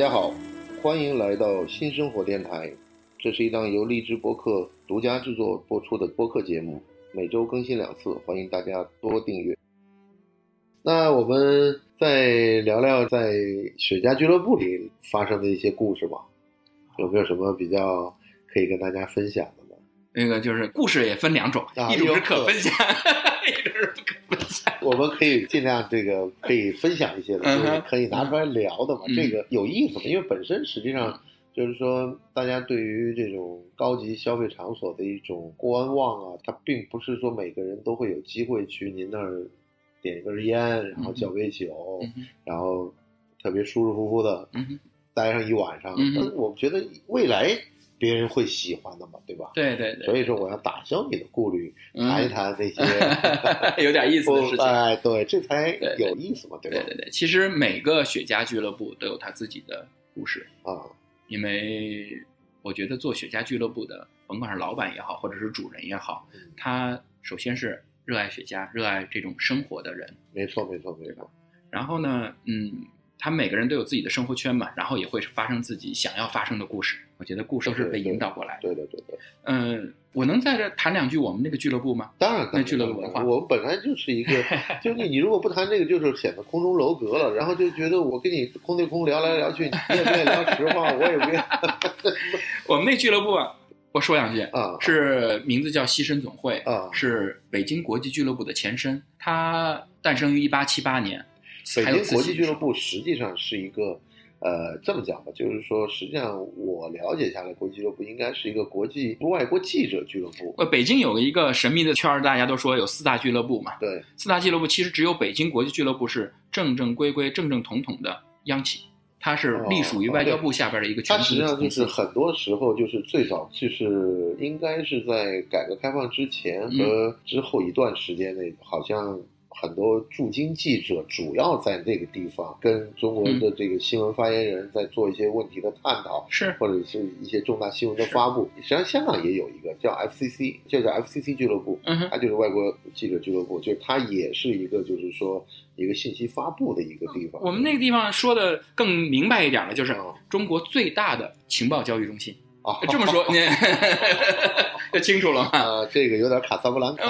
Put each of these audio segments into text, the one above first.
家好，欢迎来到新生活电台。这是一档由荔枝播客独家制作播出的播客节目，每周更新两次，欢迎大家多订阅。那我们再聊聊在雪茄俱乐部里发生的一些故事吧，有没有什么比较可以跟大家分享的呢？那个就是故事也分两种，啊一种是可可分享，一种是不可分享。我们可以尽量这个可以分享一些的，可以拿出来聊的嘛，嗯这个有意思嘛？因为本身实际上就是说，大家对于这种高级消费场所的一种观望啊，它并不是说每个人都会有机会去您那儿点一根烟，然后叫杯酒，嗯然后特别舒舒服服的待上一晚上。嗯但是我觉得未来别人会喜欢的嘛，对吧？对对对，所以说，我要打消你的顾虑，嗯谈一谈这些。有点意思的事情。哎，对，这才对对有意思嘛，对吧对？对对，其实每个雪茄俱乐部都有他自己的故事，啊，因为我觉得做雪茄俱乐部的，甭管是老板也好，或者是主人也好嗯，他首先是热爱雪茄、热爱这种生活的人。没错，没错，没错。然后呢，嗯，他们每个人都有自己的生活圈嘛，然后也会发生自己想要发生的故事。我觉得故事都是被引导过来的。对对对对，嗯，我能在这谈两句我们那个俱乐部吗？当然，那俱乐部文化我们本来就是一个，就你你如果不谈这个，就是显得空中楼阁了，然后就觉得我跟你空对空聊来聊去，你也不愿意聊实话，我也不愿意 我们那俱乐部啊，我说两句，啊是名字叫西申总会，啊。是北京国际俱乐部的前身。它诞生于一八七八年，北京国际俱乐部实际上是一个，呃，这么讲吧，就是说，实际上我了解下来，国际俱乐部应该是一个国际外国记者俱乐部。呃，北京有一个神秘的圈儿，大家都说有四大俱乐部嘛。对，四大俱乐部其实只有北京国际俱乐部是正正规规、正正统统的央企，它是隶属于外交部下边的一个全它实际上就是。很多时候就是最早就是应该是在改革开放之前嗯和之后一段时间内，好像很多驻京记者主要在那个地方跟中国的这个新闻发言人在做一些问题的探讨。是或者是一些重大新闻的发布，实际上香港也有一个叫 FCC，就叫 FCC 俱乐部，嗯哼，它就是外国记者俱乐部，就是它也是一个就是说一个信息发布的一个地方。我们那个地方说的更明白一点呢，就是哦中国最大的情报交易中心。啊，这么说，你 就 清楚了吗？啊，这个有点卡萨布兰卡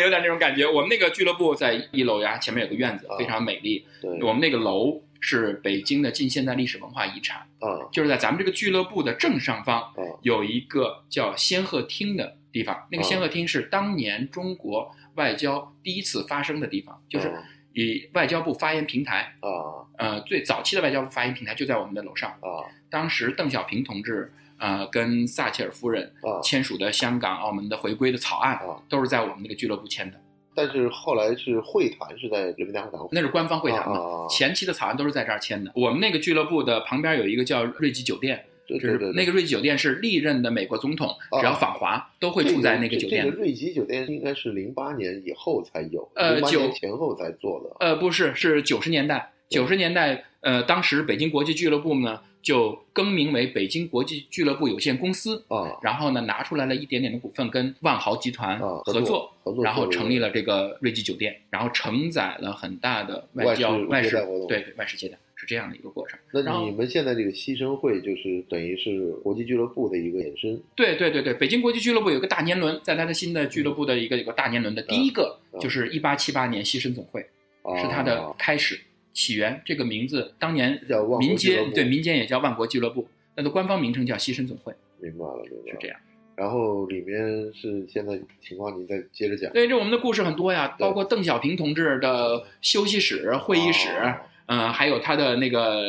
有点那种感觉。我们那个俱乐部在一楼呀，前面有个院子啊，非常美丽。对我们那个楼是北京的近现代历史文化遗产，啊就是在咱们这个俱乐部的正上方啊有一个叫仙鹤厅的地方。那个仙鹤厅是当年中国外交第一次发生的地方，就是啊以外交部发言平台，啊呃，最早期的外交部发言平台就在我们的楼上。啊当时邓小平同志，呃，跟撒切尔夫人啊！签署的香港、澳门的回归的草案啊，都是在我们那个俱乐部签的。但是后来是会谈是在人民大会堂那是官方会谈嘛，前期的草案都是在这儿签的。我们那个俱乐部的旁边有一个叫瑞吉酒店，就是那个瑞吉酒店是历任的美国总统啊只要访华都会住在那个酒店这。个瑞吉酒店应该是零八年以后才有，呃零八年九前后才做的。呃，不是，是九十年代。九十年代，呃，当时北京国际俱乐部呢就更名为北京国际俱乐部有限公司，啊。然后呢拿出来了一点点的股份，跟万豪集团啊合作，合作然后成立了这个瑞吉酒店，然后承载了很大的外交外外事活动。对对外事接待是这样的一个过程。那你们现在这个牺牲会就是等于是国际俱乐部的一个衍生对对对对，北京国际俱乐部有个大年轮，在它的新的俱乐部的一个有个大年轮的第一个嗯就是一八七八年西申总会，啊，是它的开始起源。这个名字当年叫万国民间对民间也叫万国俱乐部，它的官方名称叫西申总会，明白了，明白了。是这样。然后里面是现在情况，你再接着讲。对，这我们的故事很多呀，包括邓小平同志的休息室、会议室，哦嗯、还有他的那个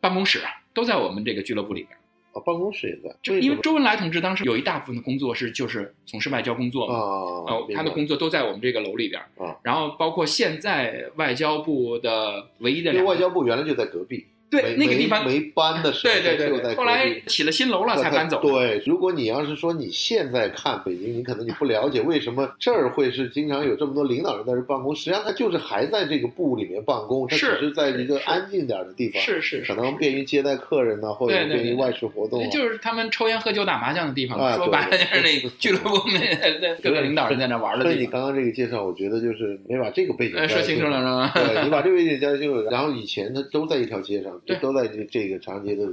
办公室，都在我们这个俱乐部里边。啊，办公室也在，就因为周恩来同志当时有一大部分的工作是就是从事外交工作嘛，啊，呃，他的工作都在我们这个楼里边。啊，然后包括现在外交部的唯一的外交部原来就在隔壁，对那个地方，没没搬的时候，对对对后来起了新楼了才搬走。对，如果你要是说你现在看北京，你可能你不了解为什么这儿会是经常有这么多领导人在这办公，实际上他就是还在这个部里面办公，他只是是在一个安静点儿的地方，是是是可能便于接待客人呢，或者便于外事活动啊。就是他们抽烟喝酒打麻将的地方，啊说白了就是那个俱乐部那 各个领导人在那玩的地方。所以你刚刚这个介绍，我觉得就是没把这个背景呃，说清楚了是吗？对你把这个背景加清楚，然后以前他都在一条街上，对都在这这个长安街的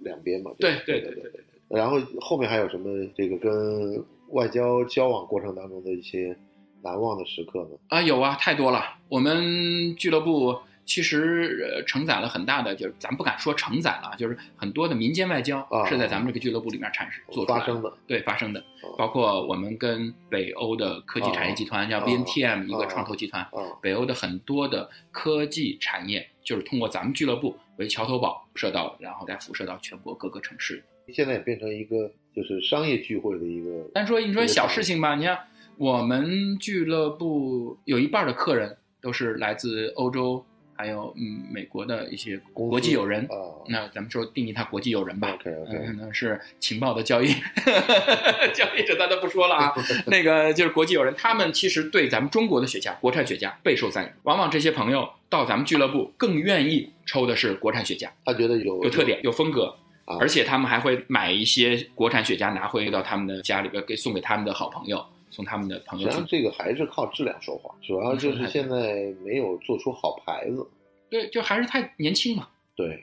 两边嘛。对对对对对对。然后后面还有什么这个跟外交交往过程当中的一些难忘的时刻呢？啊，有啊，太多了。我们俱乐部其实呃承载了很大的，就是咱不敢说承载了，就是很多的民间外交啊是在咱们这个俱乐部里面产生做出来发生的，对发生的哦，包括我们跟北欧的科技产业集团叫哦 BNTM 一个哦创投集团，啊北欧的很多的科技产业就是通过咱们俱乐部为桥头堡射到，然后再辐射到全国各个城市。现在也变成一个就是商业聚会的一个。但说你说小事情吧，你看我们俱乐部有一半的客人都是来自欧洲，还有嗯美国的一些国际友人。啊那咱们说定义他国际友人吧。，OK OK，嗯，可能是情报的交易 交易者，咱都不说了啊。那个就是国际友人，他们其实对咱们中国的雪茄、国产雪茄备受赞誉。往往这些朋友到咱们俱乐部更愿意抽的是国产雪茄，他觉得有有特点、有风格，啊而且他们还会买一些国产雪茄拿回到他们的家里边，给送给他们的好朋友，送他们的朋友去实际上。这个还是靠质量说话，主要就是现在没有做出好牌子。对，就还是太年轻嘛。对，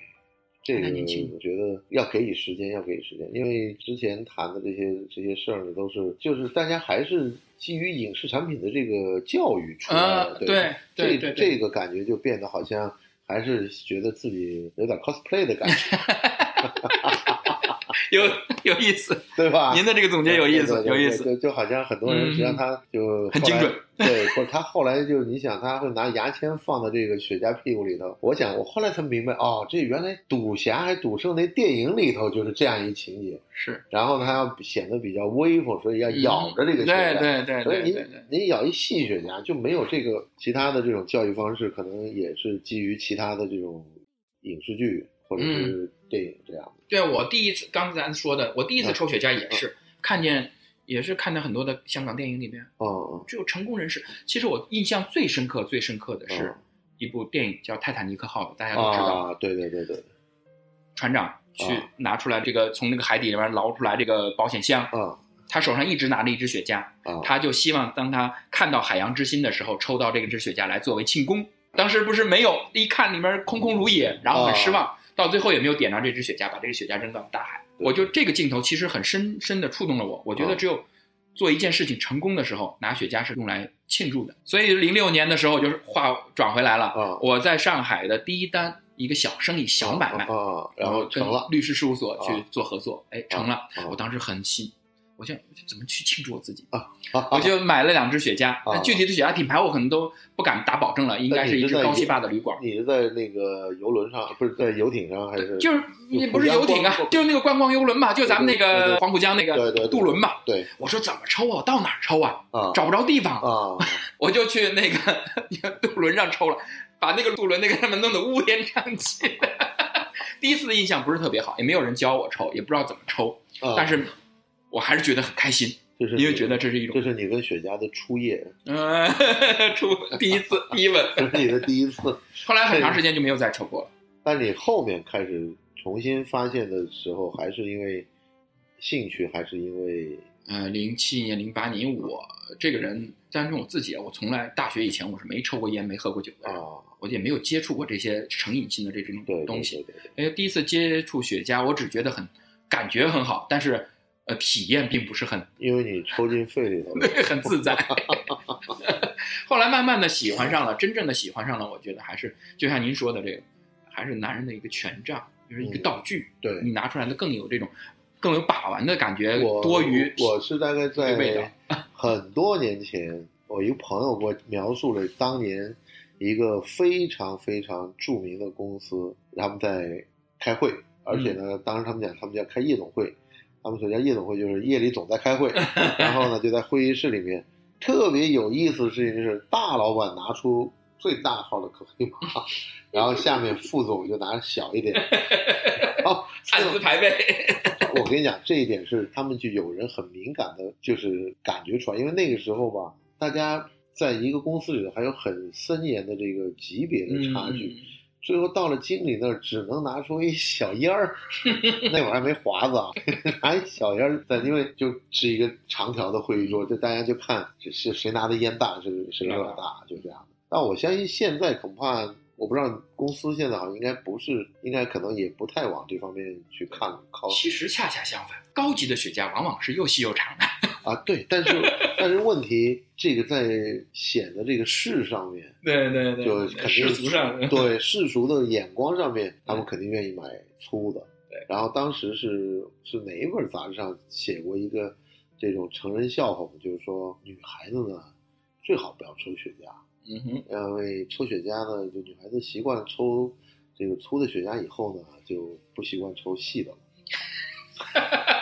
这个太年轻我觉得要给予时间，要给予时间，因为之前谈的这些这些事儿呢，都是就是大家还是基于影视产品的这个教育出来啊的，，对对对对这这个感觉就变得好像还是觉得自己有点 cosplay 的感觉，有有意思。对吧？您的这个总结有意思，有意思。就就好像很多人嗯实际上他就很精准，对，不是他后来就你想他会拿牙签放到这个雪茄屁股里头，我想我后来才明白哦，这原来赌侠还赌圣那电影里头就是这样一情节，是，然后他要显得比较威风，所以要咬着这个雪茄。嗯对对对所以你对对对。你咬一细雪茄就没有这个其他的这种教育方式，可能也是基于其他的这种影视剧或者是电影这样。的。对我第一次，刚才咱说的，我第一次嗯。抽雪茄也是、看见，也是看到很多的香港电影里面，哦只有成功人士。其实我印象最深刻、最深刻的是嗯。一部电影叫《泰坦尼克号》，大家都知道，啊，对对对对，船长去啊。拿出来这个从那个海底里面捞出来这个保险箱，啊他手上一直拿着一支雪茄，啊，他就希望当他看到海洋之心的时候，抽到这个支雪茄来作为庆功。当时不是没有，一看里面空空如也，然后很失望，到最后也没有点着这支雪茄，把这个雪茄扔到大海。我就这个镜头其实很深深的触动了我。我觉得啊只有做一件事情成功的时候，拿雪茄是用来庆祝的。所以零六年的时候，就是话转回来了，啊我在上海的第一单一个小生意小买卖，啊，然后跟成了律师事务所去啊做合作，哎，成了。啊我当时很喜，我想怎么去庆祝我自己？啊我就买了两支雪茄，啊那具体的雪茄品牌我可能都不敢打保证了，应该是一支高西坝的旅馆。你是在那个游轮上，不是在游艇上，还是就是也不是游艇啊，就是那个观光游轮嘛，就咱们那个黄浦江那个渡轮嘛。对我说怎么抽啊？到哪儿抽啊？啊找不着地方，啊我就去那个渡轮上抽了，把那个渡轮那个他们弄得乌烟瘴气的。第一次的印象不是特别好，也没有人教我抽，也不知道怎么抽，啊！但是我还是觉得很开心，就是你因为觉得这是一种这是你跟雪茄的初夜，嗯，初第一次第一吻，这是你的第一次。后来很长时间就没有再抽过了。但你后面开始重新发现的时候，还是因为兴趣，还是因为呃，零七年、零八年，我这个人，单纯我自己，我从来大学以前我是没抽过烟、没喝过酒的，啊？我也没有接触过这些成瘾性的这种东西。对对对哎，第一次接触雪茄，我只觉得很感觉很好，但是呃，体验并不是很因为你抽进肺里头了。很自在。后来慢慢的喜欢上了，真正的喜欢上了，我觉得还是就像您说的这个，还是男人的一个权杖，就是一个嗯道具，对，你拿出来的更有这种更有把玩的感觉，我多于我是大概在 很多年前，我一个朋友给我描述了当年一个非常非常著名的公司，他们在开会，而且呢，当时他们讲他们叫开夜总会，他们所叫夜总会就是夜里总在开会，然后呢就在会议室里面。特别有意思的事情就是，大老板拿出最大号的可黑马，然后下面副总就拿小一点，然后 暗自排辈。我跟你讲，这一点是他们就有人很敏感的，就是感觉出来，因为那个时候吧，大家在一个公司里头还有很森严的这个级别的差距，嗯最后到了经理那儿，只能拿出一小烟儿，那会儿还没华子啊，拿一小烟儿在，因为就是一个长条的会议桌，就大家就看是是谁拿的烟大，是谁是老大，就这样的。但我相信现在恐怕我我不知道公司现在好像应该不是，应该可能也不太往这方面去看靠其实恰恰相反，高级的雪茄往往是又细又长的。啊，对，但是但是问题，这个在显的这个事上面，对对对，就肯定世俗上，对世俗的眼光上面，他们肯定愿意买粗的。对，然后当时是是哪一本杂志上写过一个这种成人笑话嘛，就是说女孩子呢最好不要抽雪茄，嗯哼，因为抽雪茄呢，就女孩子习惯抽这个粗的雪茄以后呢，就不习惯抽细的了。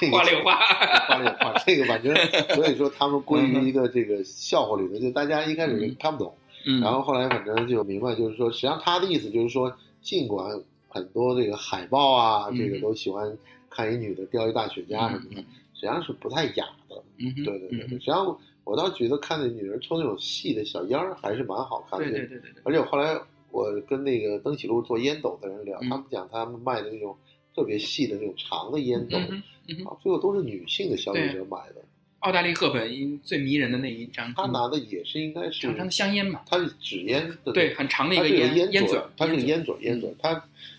这个话里有话，话里有话，这个反正所以说他们归于一个这个笑话里头，就大家一开始看不懂，嗯，然后后来反正就明白，就是说，实际上他的意思就是说，尽管很多这个海报啊，嗯这个都喜欢看一女的叼一大雪茄什么的，实际上是不太雅的。嗯哼，对对对实际上我倒觉得看那女人抽那种细的小烟儿还是蛮好看的。对对对对对，而且后来我跟那个登喜路做烟斗的人聊，嗯。他们讲他们卖的那种特别细的那种长的烟斗，嗯嗯，啊，最后都是女性的消费者买的。澳大利赫本最迷人的那一张，她拿的也是应该是长长的香烟嘛，它是纸烟的，对，很长的一个烟烟嘴，它是个烟烟嘴，烟嘴。它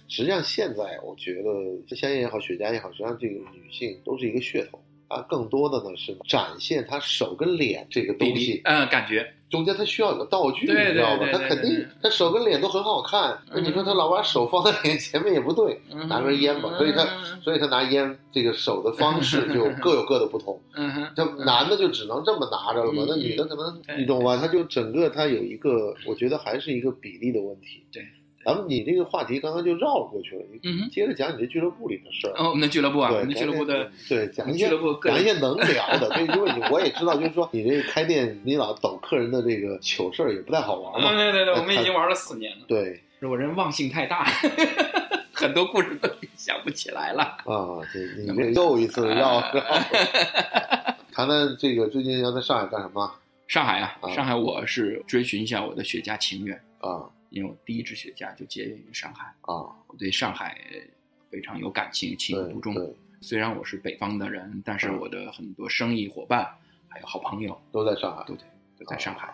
实际上现在我觉得，这香烟也好，雪茄也好，实际上这个女性都是一个噱头。它更多的呢是展现他手跟脸这个东西，嗯，感觉，中间他需要有个道具，对你知道吗？对对她肯定对对。她手跟脸都很好看，那嗯你说他老把手放在脸前面也不对，拿根烟吧，所以他嗯所以他拿烟这个手的方式 就各有各的不同。嗯哼，这男的就只能这么拿着了嘛嗯，那女的可能对。你懂吧？他就整个他有一个，我觉得还是一个比例的问题。对，咱们你这个话题刚刚就绕过去了，你接着讲你这俱乐部里的事儿。哦，我们的俱乐部啊，我们的俱乐部的对讲一俱些乐部讲一些能聊的，对，因为你我也知道，就是说你这个开店，你老抖客人的这个糗事儿也不太好玩嗯，嘛。对对对，我们已经玩了四年了，对是我人忘性太大，很多故事都想不起来了。啊，对你这又一次绕绕。谈谈这个最近要在上海干什么上海啊，啊上海我是追寻一下我的雪茄情缘，啊因为我第一支雪茄就结缘于上海，啊？我对上海非常有感情，情有独钟。虽然我是北方的人，但是嗯我的很多生意伙伴还有好朋友都在上海都在都在上海，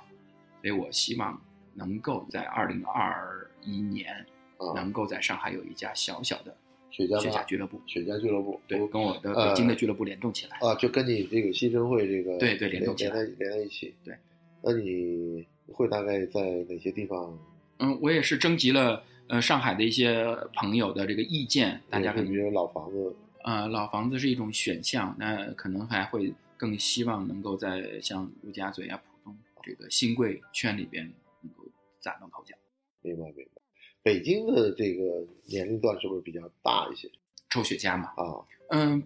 所以我希望能够在二零二一年啊。能够在上海有一家小小的雪茄雪茄俱乐部，雪茄俱乐部，对，我跟我的呃北京的俱乐部联动起来。啊，就跟你这个新生会这个对对联动起来连在连在一起。对，那你会大概在哪些地方？嗯，我也是征集了呃上海的一些朋友的这个意见，大家可能觉得老房子呃老房子是一种选项，那可能还会更希望能够在像陆家嘴啊、浦东这个新贵圈里边能够崭露头角。明白明白。北京的这个年龄段是不是比较大一些抽雪茄嘛，啊嗯，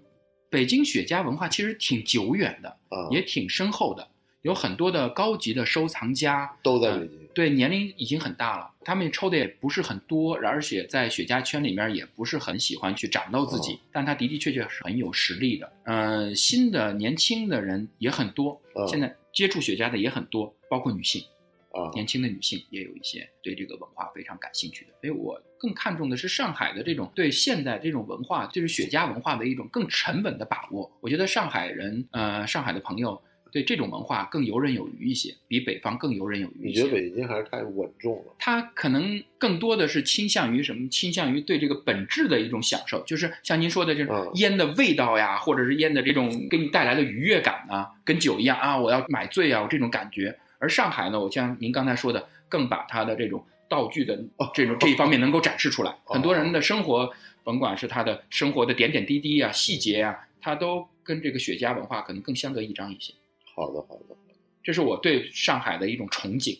北京雪茄文化其实挺久远的，啊？也挺深厚的，有很多的高级的收藏家，都在北京对，年龄已经很大了，他们抽的也不是很多，而且在雪茄圈里面也不是很喜欢去展露自己，哦但他的的确确是很有实力的。呃，新的年轻的人也很多，嗯现在接触雪茄的也很多，包括女性，啊年轻的女性也有一些对这个文化非常感兴趣的。所以我更看重的是上海的这种对现代这种文化，就是雪茄文化的一种更沉稳的把握。我觉得上海人，呃，上海的朋友。对这种文化更游刃有余一些，比北方更游刃有余一些。你觉得北京还是太稳重了？他可能更多的是倾向于什么？倾向于对这个本质的一种享受，就是像您说的这种嗯烟的味道呀，或者是烟的这种给你带来的愉悦感啊，跟酒一样啊，我要买醉啊，我这种感觉。而上海呢，我像您刚才说的，更把它的这种道具的这种这一方面能够展示出来。哦很多人的生活，甭管是他的生活的点点滴滴啊、细节啊，他都跟这个雪茄文化可能更相得益彰一些。好的好的。这是我对上海的一种憧憬。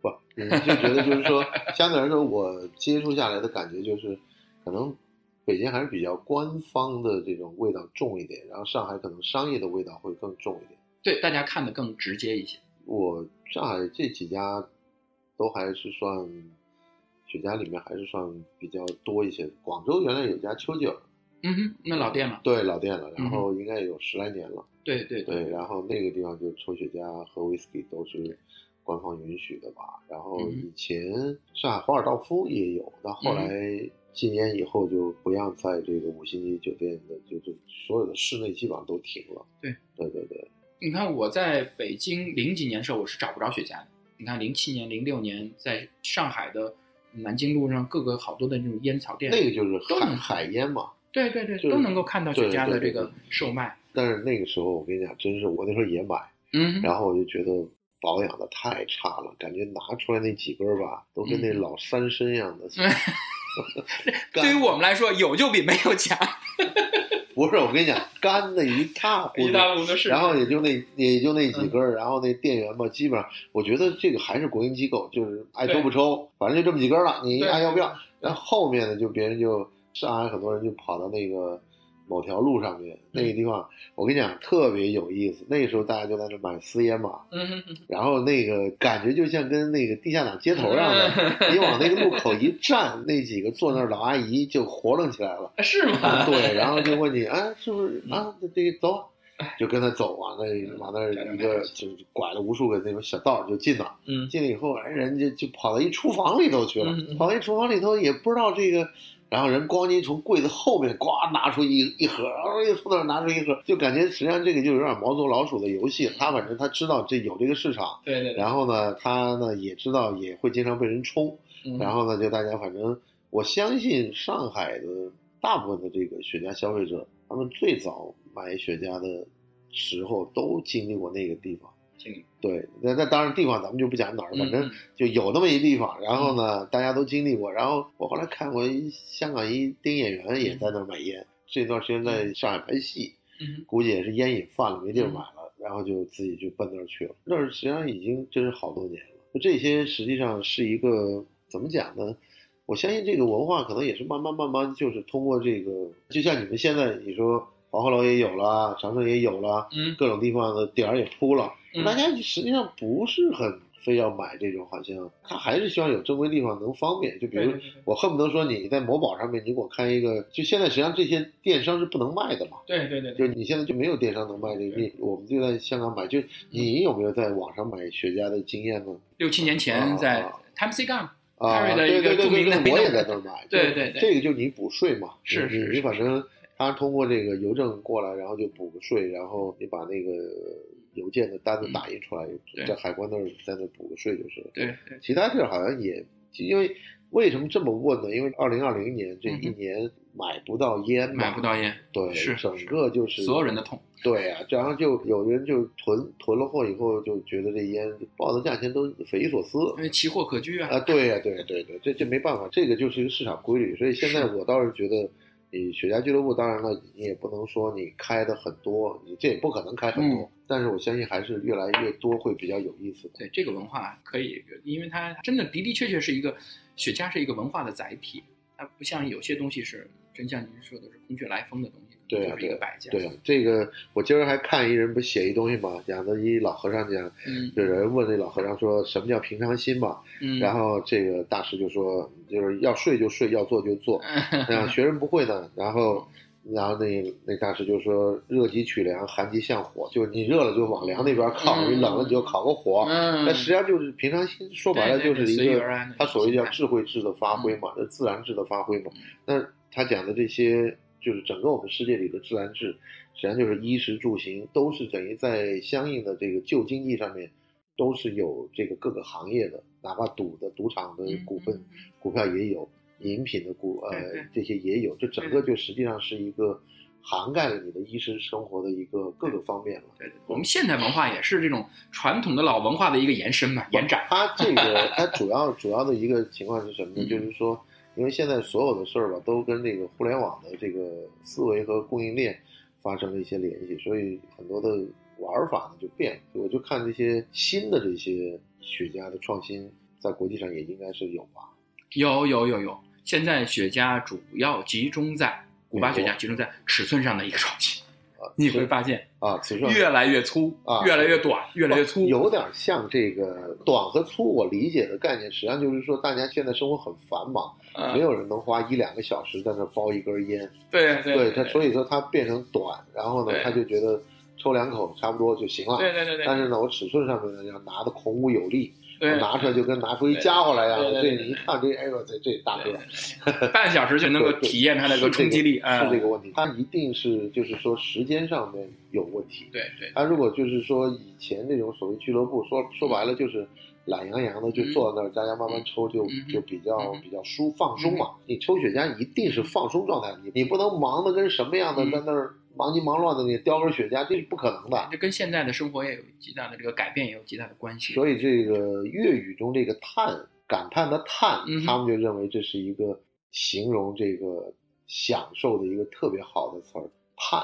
不，你就觉得就是说，相对来说，我接触下来的感觉就是，可能北京还是比较官方的这种味道重一点，然后上海可能商业的味道会更重一点。对，大家看的更直接一些。我上海这几家都还是算雪茄里面还是算比较多一些。广州原来有家丘吉尔，嗯哼，那老店了。对老店了，然嗯后应该有十来年了。对对对，然后那个地方就抽雪茄和威士忌都是官方允许的吧。然后嗯以前上海华尔道夫也有，但后来禁烟以后就不让在这个五星级酒店的，就就所有的室内基本上都停了。对对对对，你看我在北京零几年的时候，我是找不着雪茄的，你看零七年、零六年在上海的南京路上各个好多的那种烟草店，那个就是海都能海烟嘛。对对对，就是都能够看到雪茄的这个售卖。但是那个时候我跟你讲，真是我那时候也买，嗯，然后我就觉得保养的太差了，感觉拿出来那几根儿吧，都跟那嗯老山参一样的。干对于我们来说，有就比没有强，不是我跟你讲，干的一塌糊一涂。塌糊涂是。然后也就那也就那几根儿，然后那店员吧，基本上我觉得这个还是国营机构，就是爱抽不抽，反正就这么几根儿了，你对爱要不要？然后后面呢，就别人就上海很多人就跑到那个某条路上面那个地方，我跟你讲特别有意思。那个时候大家就在那买私烟嘛，然后那个感觉就像跟那个地下党街头一样的，你往那个路 口一站，那几个坐那儿老阿姨就活楞起来了。是吗？啊，对，然后就问你，啊，是不是啊？这这个走啊，就跟他走，啊那往那儿一个就拐了无数个那种小道就进了。嗯，进了以后，哎，人家就跑到一厨房里头去了，跑到一厨房里头也不知道这个，然后人咣叽从柜子后面呱拿出一一盒，然后又从那儿拿出一盒，就感觉实际上这个就有点毛头老鼠的游戏。他反正他知道这有这个市场，对对对。然后呢，他呢也知道也会经常被人冲，嗯然后呢，就大家反正我相信上海的大部分的这个雪茄消费者，他们最早买雪茄的时候都经历过那个地方。对，那那当然地方咱们就不讲哪儿，反正嗯就有那么一地方。然后呢，大家都经历过。然后我后来看过一香港一丁演员也在那儿买烟，这段时间在上海拍戏，嗯估计也是烟瘾犯了，没地儿买了，然后就自己就奔那儿去了。那儿实际上已经真是好多年了。这些实际上是一个怎么讲呢？我相信这个文化可能也是慢慢慢慢，就是通过这个，就像你们现在你说黄鹤楼也有了，长城也有了，嗯各种地方的点儿也铺了，嗯大家实际上不是很非要买这种，好像他还是希望有正规地方能方便。就比如我恨不得说你在某宝上面，你给我开一个，就现在实际上这些电商是不能卖的嘛。对对对，就你现在就没有电商能卖这个，你我们就在香港买。就你有没有在网上买雪茄的经验呢？六七年前在啊 Time C Gun 啊，Perry 的对对对对我也在那儿买。对对对这个就你补税嘛，你你是是你反正他通过这个邮政过来，然后就补个税，然后你把那个邮件的单子打印出来，对在海关那儿在那儿补个税就是了。对对其他地儿好像也，因为为什么这么问呢？因为二零二零年这一年买不到烟嘛，买不到烟，对，是整个就是所有人的痛。对呀、然后就有人就囤囤了货以后，就觉得这烟报的价钱都匪夷所思因为奇货可居啊。啊！对呀、对对对，这这没办法，这个就是一个市场规律。所以现在我倒是觉得，你雪茄俱乐部，当然了，你也不能说你开的很多，你这也不可能开很多，嗯但是我相信还是越来越多会比较有意思的。对这个文化可以，因为它真的的的确确是一个雪茄是一个文化的载体，它不像有些东西是真像您说的是空穴来风的东西，对啊就是一个摆件。对啊，这个我今儿还看一人不写一东西嘛，讲的一老和尚讲，嗯有人问那老和尚说什么叫平常心嘛，嗯，然后这个大师就说，就是要睡就睡，要做就做。那学人不会呢，然后，然后那那大师就说，热极取凉，寒极向火，就是你热了就往凉那边靠，嗯你冷了你就烤个火。嗯，那实际上就是平常心，说白了就是一个他所谓叫智慧智的发挥嘛，那自然智的发挥嘛。那他讲的这些，就是整个我们世界里的自然智，实际上就是衣食住行都是等于在相应的这个旧经济上面，都是有这个各个行业的，哪怕赌的赌场的股份、嗯股票也有，饮品的股呃这些也有，这整个就实际上是一个涵盖了你的衣食生活的一个各个方面了。对对，我们现代文化也是这种传统的老文化的一个延伸嘛，延展。它这个 它主要主要的一个情况是什么呢？嗯就是说，因为现在所有的事儿吧，都跟这个互联网的这个思维和供应链发生了一些联系，所以很多的玩法呢就变了。我就看这些新的这些雪茄的创新，在国际上也应该是有吧。有有有有，现在雪茄主要集中在古巴雪茄集中在尺寸上的一个创新，你会发现啊，此处越来越粗啊，越来越短，越来越粗。有点像这个短和粗，我理解的概念，实际上就是说，大家现在生活很繁忙，嗯没有人能花一两个小时在那包一根烟。对对对它，所以说他变成短，然后呢，他就觉得抽两口差不多就行了。对对对对，但是呢，我尺寸上面呢要拿的孔武有力，对拿出来就跟拿出一家伙来呀，这对对对对。你一看这，哎呦，这这大哥半小时就能够体验它那个冲击力，啊，是这个问题，它一定是就是说时间上面有问题。对对，他如果就是说以前那种所谓俱乐部，说说白了就是懒洋洋的就坐在那儿，大家慢慢抽，就嗯就比较嗯比较舒放松嘛。你抽雪茄一定是放松状态，你你不能忙的跟什么样的嗯。在那儿忙急忙乱的，你叼根雪茄这是不可能的。这跟现在的生活也有极大的这个改变，也有极大的关系。所以这个粤语中这个叹感叹的叹他们就认为这是一个形容这个享受的一个特别好的词儿，叹。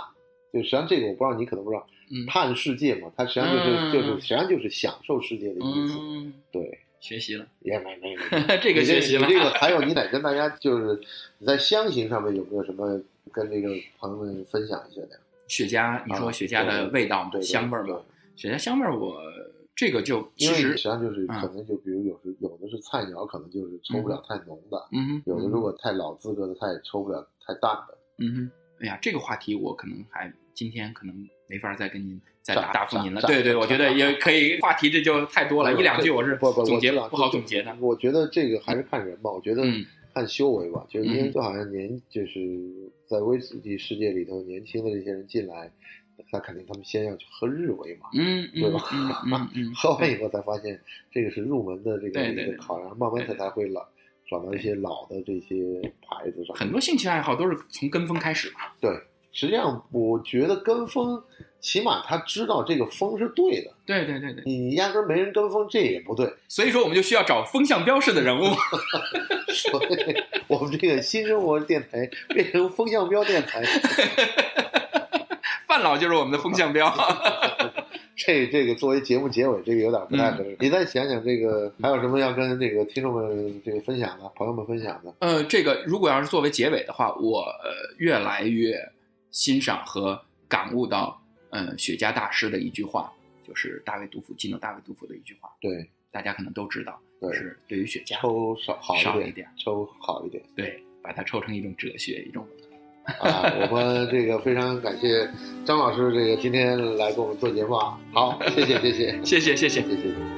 就实际上这个我不知道你可能不知道，嗯叹世界嘛，它实际上就是、嗯就是实际上就是享受世界的意思。嗯，对，学习了，也没没没。这个学习了。这个还有，你得跟大家就是你在香型上面有没有什么跟这个朋友们分享一下的？雪茄，你说啊雪茄的味道嘛，对对香味儿吗，雪茄香味儿，我这个就其实实际，上就是嗯可能就比如有时有的是菜鸟，可能就是抽不了太浓的；嗯哼，有的如果太老资格的，他也抽不了太淡的。嗯哼，哎呀，这个话题我可能还今天可能没法再跟您再展答答复您了。对对，我觉得也可以，话题这就太多了，一两句我是不不总结不好总结的。我觉得这个还是看人吧，我觉得嗯看修为吧，就是因为嗯就好像年就是在威士忌世界里头，年轻的这些人进来，那肯定他们先要去喝日威嘛，嗯嗯对吧？嗯嗯嗯，喝完以后才发现这个是入门的这个对对对一个考，量慢慢他才会老找到一些老的这些牌子上。很多兴趣爱好都是从跟风开始嘛。对，实际上我觉得跟风，起码他知道这个风是对的，对对对对，你压根儿没人跟风，这也不对。所以说我们就需要找风向标式的人物。所以我们这个新生活电台变成风向标电台，范老就是我们的风向标。这这个作为节目结尾，这个有点不太合嗯适。你再想想，这个还有什么要跟这个听众们这个分享的，朋友们分享的？呃，这个如果要是作为结尾的话，我呃越来越欣赏和感悟到，嗯，雪茄大师的一句话，就是大卫·杜甫，记得大卫·杜甫的一句话，对，大家可能都知道，是对于雪茄抽少好一点，抽好一点，对，把它抽成一种哲学，一种。啊，我们这个非常感谢张老师这个今天来给我们做节目啊，好，谢谢，谢谢，谢谢，谢谢，谢谢。